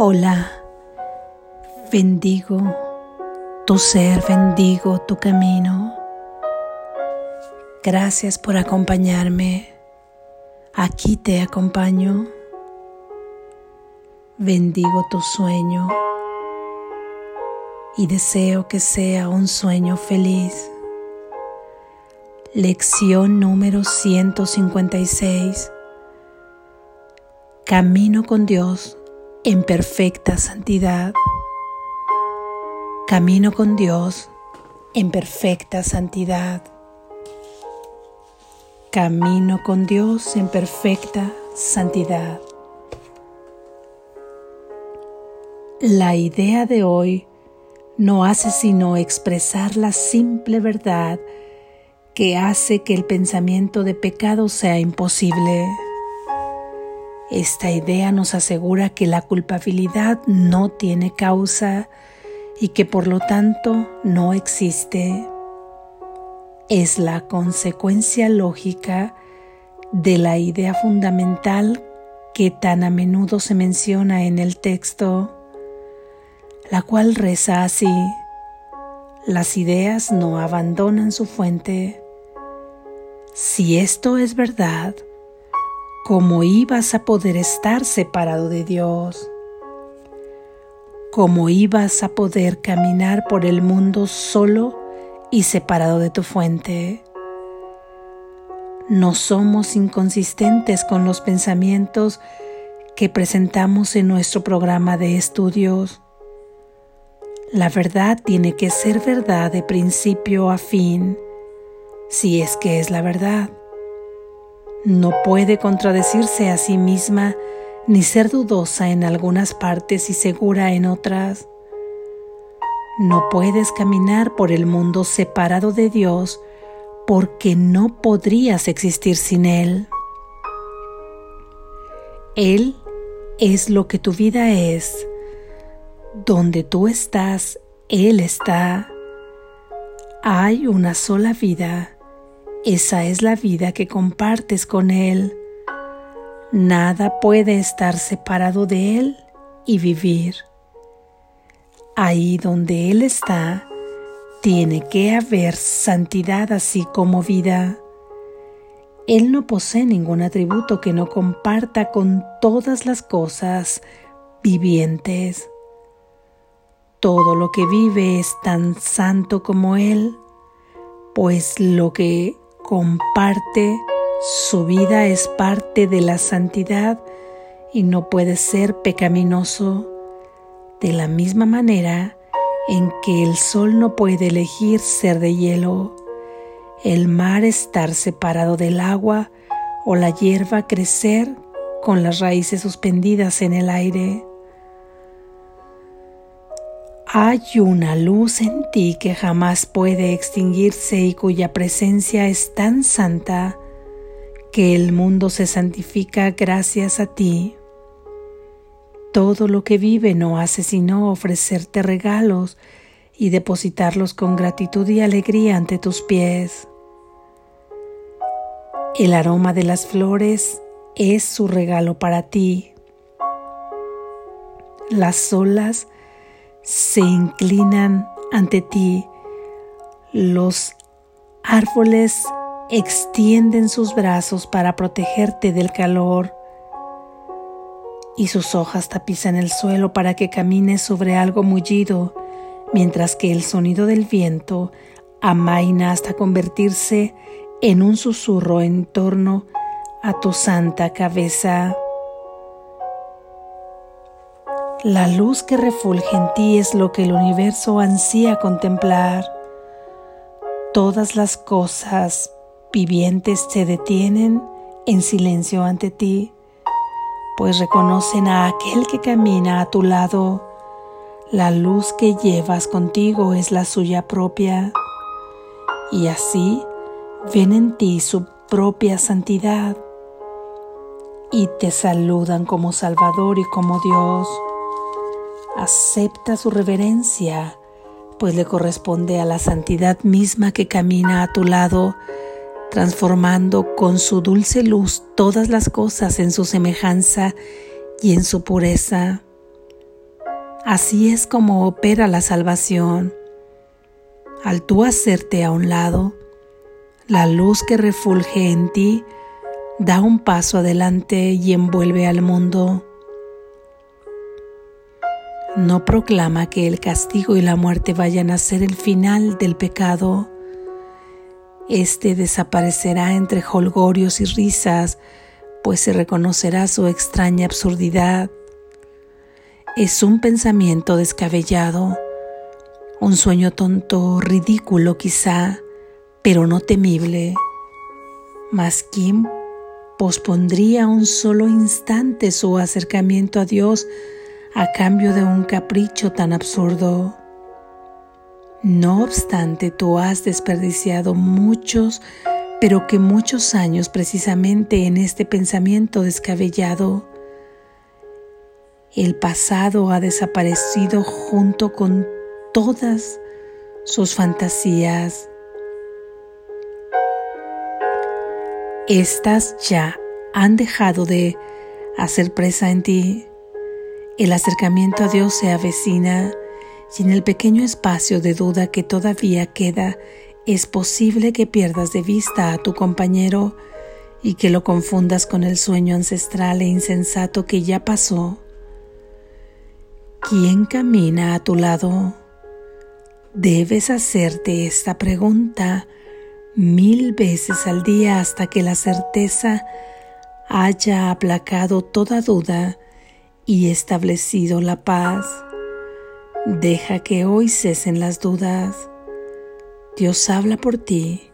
Hola, bendigo tu ser, bendigo tu camino. Gracias por acompañarme. Aquí te acompaño. Bendigo tu sueño y deseo que sea un sueño feliz. Lección número 156. Camino con Dios en perfecta santidad. Camino con Dios en perfecta santidad. Camino con Dios en perfecta santidad. La idea de hoy no hace sino expresar la simple verdad que hace que el pensamiento de pecado sea imposible. Esta idea nos asegura que la culpabilidad no tiene causa y que por lo tanto no existe. Es la consecuencia lógica de la idea fundamental que tan a menudo se menciona en el texto, la cual reza así, las ideas no abandonan su fuente. Si esto es verdad, ¿Cómo ibas a poder estar separado de Dios? ¿Cómo ibas a poder caminar por el mundo solo y separado de tu fuente? No somos inconsistentes con los pensamientos que presentamos en nuestro programa de estudios. La verdad tiene que ser verdad de principio a fin, si es que es la verdad. No puede contradecirse a sí misma ni ser dudosa en algunas partes y segura en otras. No puedes caminar por el mundo separado de Dios porque no podrías existir sin Él. Él es lo que tu vida es. Donde tú estás, Él está. Hay una sola vida esa es la vida que compartes con Él. Nada puede estar separado de Él y vivir. Ahí donde Él está, tiene que haber santidad así como vida. Él no posee ningún atributo que no comparta con todas las cosas vivientes. Todo lo que vive es tan santo como Él, pues lo que comparte, su vida es parte de la santidad y no puede ser pecaminoso de la misma manera en que el sol no puede elegir ser de hielo, el mar estar separado del agua o la hierba crecer con las raíces suspendidas en el aire. Hay una luz en ti que jamás puede extinguirse y cuya presencia es tan santa que el mundo se santifica gracias a ti. Todo lo que vive no hace sino ofrecerte regalos y depositarlos con gratitud y alegría ante tus pies. El aroma de las flores es su regalo para ti. Las olas se inclinan ante ti. Los árboles extienden sus brazos para protegerte del calor y sus hojas tapizan el suelo para que camines sobre algo mullido, mientras que el sonido del viento amaina hasta convertirse en un susurro en torno a tu santa cabeza. La luz que refulge en ti es lo que el universo ansía contemplar. Todas las cosas vivientes se detienen en silencio ante ti, pues reconocen a aquel que camina a tu lado. La luz que llevas contigo es la suya propia, y así ven en ti su propia santidad y te saludan como Salvador y como Dios acepta su reverencia, pues le corresponde a la santidad misma que camina a tu lado, transformando con su dulce luz todas las cosas en su semejanza y en su pureza. Así es como opera la salvación. Al tú hacerte a un lado, la luz que refulge en ti da un paso adelante y envuelve al mundo. No proclama que el castigo y la muerte vayan a ser el final del pecado. Este desaparecerá entre holgorios y risas, pues se reconocerá su extraña absurdidad. Es un pensamiento descabellado, un sueño tonto, ridículo quizá, pero no temible. Mas ¿quién pospondría un solo instante su acercamiento a Dios a cambio de un capricho tan absurdo. No obstante, tú has desperdiciado muchos, pero que muchos años precisamente en este pensamiento descabellado. El pasado ha desaparecido junto con todas sus fantasías. Estas ya han dejado de hacer presa en ti. El acercamiento a Dios se avecina y en el pequeño espacio de duda que todavía queda es posible que pierdas de vista a tu compañero y que lo confundas con el sueño ancestral e insensato que ya pasó. ¿Quién camina a tu lado? Debes hacerte esta pregunta mil veces al día hasta que la certeza haya aplacado toda duda y establecido la paz. Deja que hoy cesen las dudas. Dios habla por ti.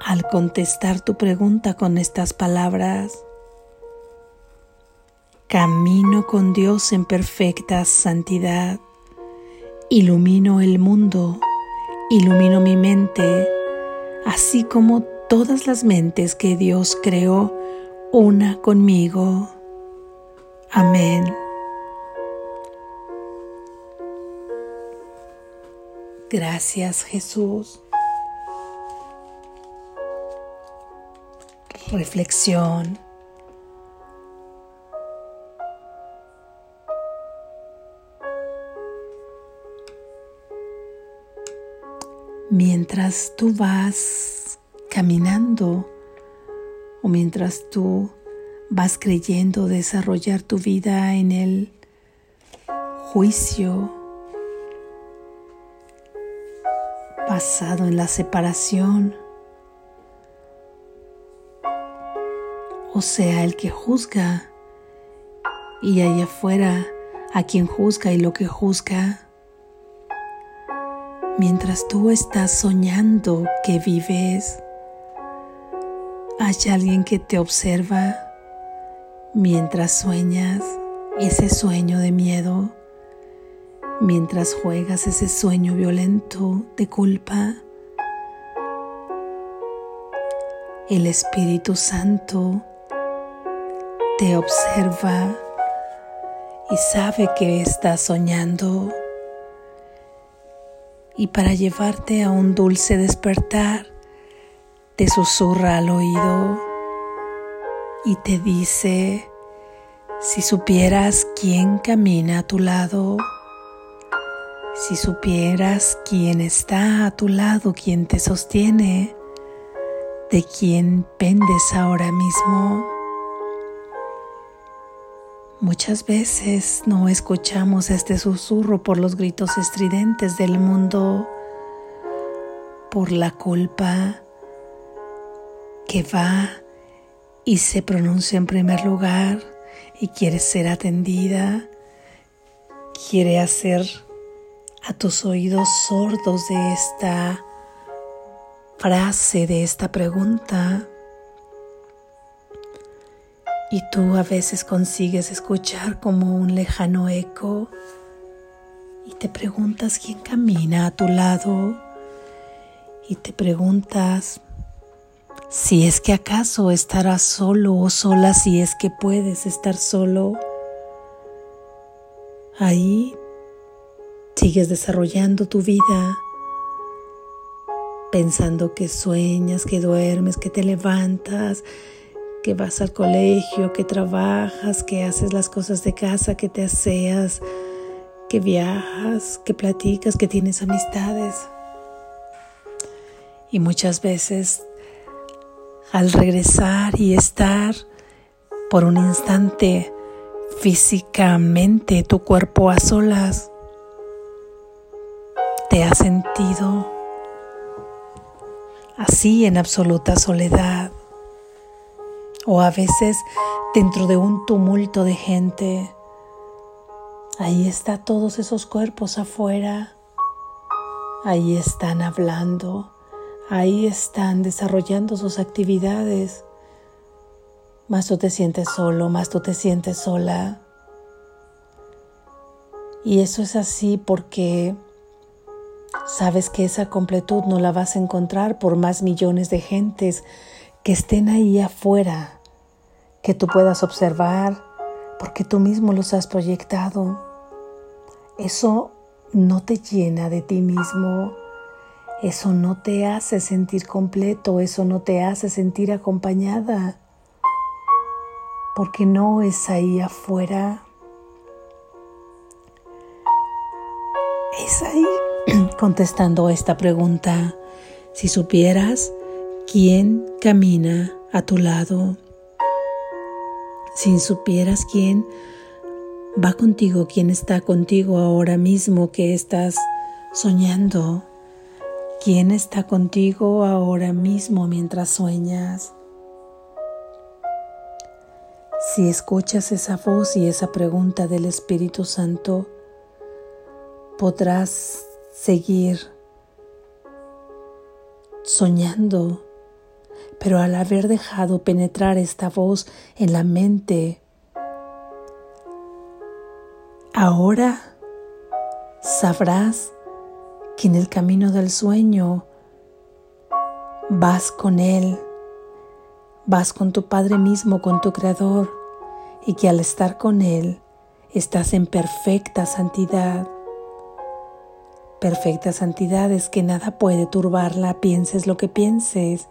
Al contestar tu pregunta con estas palabras, camino con Dios en perfecta santidad, ilumino el mundo ilumino mi mente, así como todas las mentes que Dios creó, una conmigo. Amén. Gracias Jesús. Reflexión. mientras tú vas caminando o mientras tú vas creyendo desarrollar tu vida en el juicio basado en la separación, o sea, el que juzga y allá afuera a quien juzga y lo que juzga. Mientras tú estás soñando que vives, hay alguien que te observa mientras sueñas ese sueño de miedo, mientras juegas ese sueño violento de culpa. El Espíritu Santo te observa y sabe que estás soñando y para llevarte a un dulce despertar, te susurra al oído y te dice, si supieras quién camina a tu lado, si supieras quién está a tu lado, quién te sostiene, de quién pendes ahora mismo. Muchas veces no escuchamos este susurro por los gritos estridentes del mundo, por la culpa que va y se pronuncia en primer lugar y quiere ser atendida, quiere hacer a tus oídos sordos de esta frase, de esta pregunta. Y tú a veces consigues escuchar como un lejano eco y te preguntas quién camina a tu lado y te preguntas si es que acaso estarás solo o sola, si es que puedes estar solo. Ahí sigues desarrollando tu vida pensando que sueñas, que duermes, que te levantas, que vas al colegio, que trabajas, que haces las cosas de casa, que te aseas, que viajas, que platicas, que tienes amistades. Y muchas veces al regresar y estar por un instante físicamente tu cuerpo a solas, te has sentido así en absoluta soledad o a veces dentro de un tumulto de gente. Ahí están todos esos cuerpos afuera. Ahí están hablando. Ahí están desarrollando sus actividades. Más tú te sientes solo, más tú te sientes sola. Y eso es así porque sabes que esa completud no la vas a encontrar por más millones de gentes que estén ahí afuera, que tú puedas observar, porque tú mismo los has proyectado. Eso no te llena de ti mismo, eso no te hace sentir completo, eso no te hace sentir acompañada, porque no es ahí afuera, es ahí contestando esta pregunta. Si supieras quién camina a tu lado, si supieras quién va contigo, quién está contigo ahora mismo que estás soñando, quién está contigo ahora mismo mientras sueñas. Si escuchas esa voz y esa pregunta del Espíritu Santo, podrás seguir soñando, pero al haber dejado penetrar esta voz en la mente, ahora sabrás que en el camino del sueño vas con Él, vas con tu Padre mismo, con tu Creador, y que al estar con Él estás en perfecta santidad Perfecta santidad es que nada puede turbarla, pienses lo que pienses,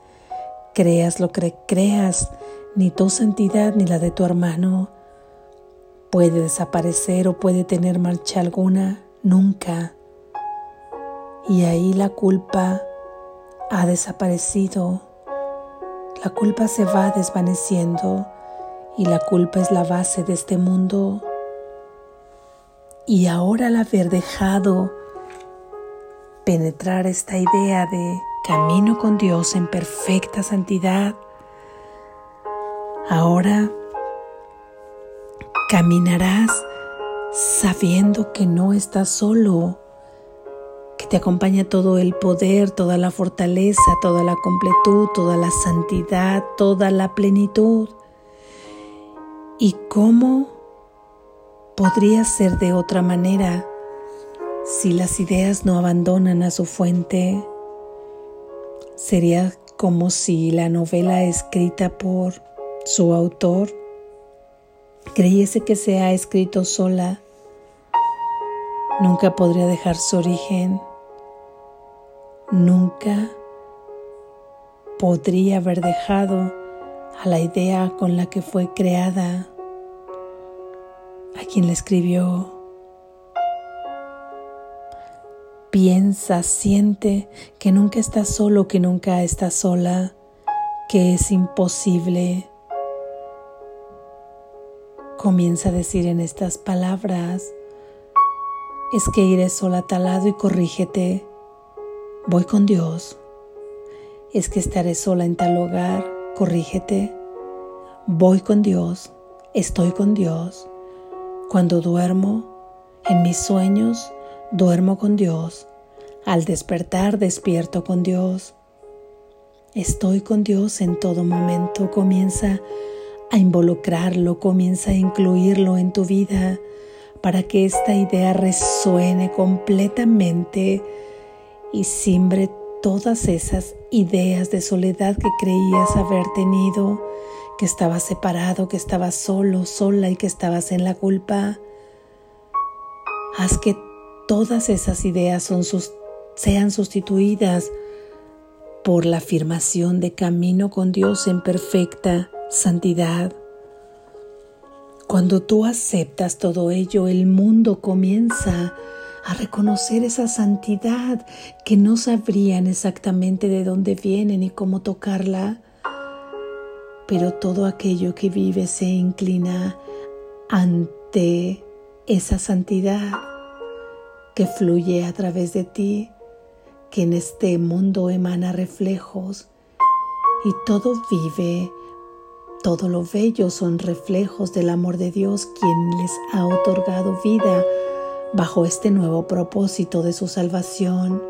creas lo que creas, ni tu santidad ni la de tu hermano puede desaparecer o puede tener marcha alguna, nunca. Y ahí la culpa ha desaparecido, la culpa se va desvaneciendo y la culpa es la base de este mundo. Y ahora al haber dejado penetrar esta idea de camino con Dios en perfecta santidad, ahora caminarás sabiendo que no estás solo, te acompaña todo el poder, toda la fortaleza, toda la completud, toda la santidad, toda la plenitud. ¿Y cómo podría ser de otra manera? Si las ideas no abandonan a su fuente, sería como si la novela escrita por su autor creyese que se ha escrito sola, nunca podría dejar su origen, nunca podría haber dejado a la idea con la que fue creada, a quien la escribió Piensa, siente que nunca estás solo, que nunca estás sola, que es imposible. Comienza a decir en estas palabras, es que iré sola a tal lado y corrígete, voy con Dios. Es que estaré sola en tal lugar, corrígete, voy con Dios, estoy con Dios. Cuando duermo, en mis sueños, duermo con Dios, al despertar despierto con Dios. Estoy con Dios en todo momento. Comienza a involucrarlo, comienza a incluirlo en tu vida para que esta idea resuene completamente y simbre todas esas ideas de soledad que creías haber tenido, que estabas separado, que estabas solo, sola y que estabas en la culpa. Haz que todas esas ideas sean sustituidas por la afirmación de camino con Dios en perfecta santidad. Cuando tú aceptas todo ello, el mundo comienza a reconocer esa santidad que no sabrían exactamente de dónde viene ni cómo tocarla, pero todo aquello que vive se inclina ante esa santidad que fluye a través de ti, que en este mundo emana reflejos y todo vive, todo lo bello son reflejos del amor de Dios quien les ha otorgado vida bajo este nuevo propósito de su salvación.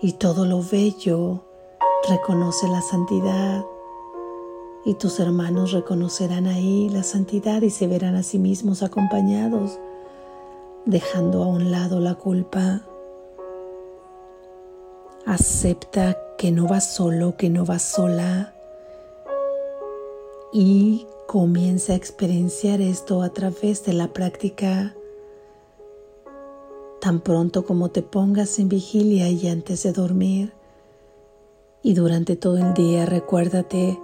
Y todo lo bello reconoce la santidad y tus hermanos reconocerán ahí la santidad y se verán a sí mismos acompañados, dejando a un lado la culpa. Acepta que no vas solo, que no vas sola y comienza a experienciar esto a través de la práctica. Tan pronto como te pongas en vigilia y antes de dormir, y durante todo el día recuérdate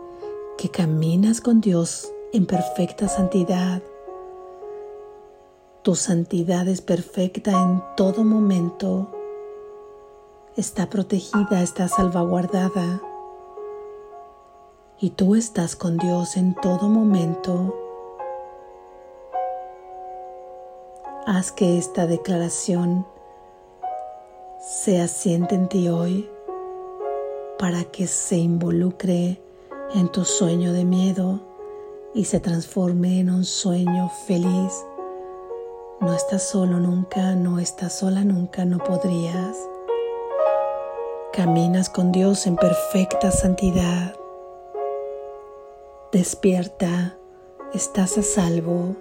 que caminas con Dios en perfecta santidad. Tu santidad es perfecta en todo momento. Está protegida, está salvaguardada. Y tú estás con Dios en todo momento. Haz que esta declaración se asiente en ti hoy para que se involucre en tu sueño de miedo y se transforme en un sueño feliz. No estás solo nunca, no estás sola nunca, no podrías. Caminas con Dios en perfecta santidad. Despierta, estás a salvo.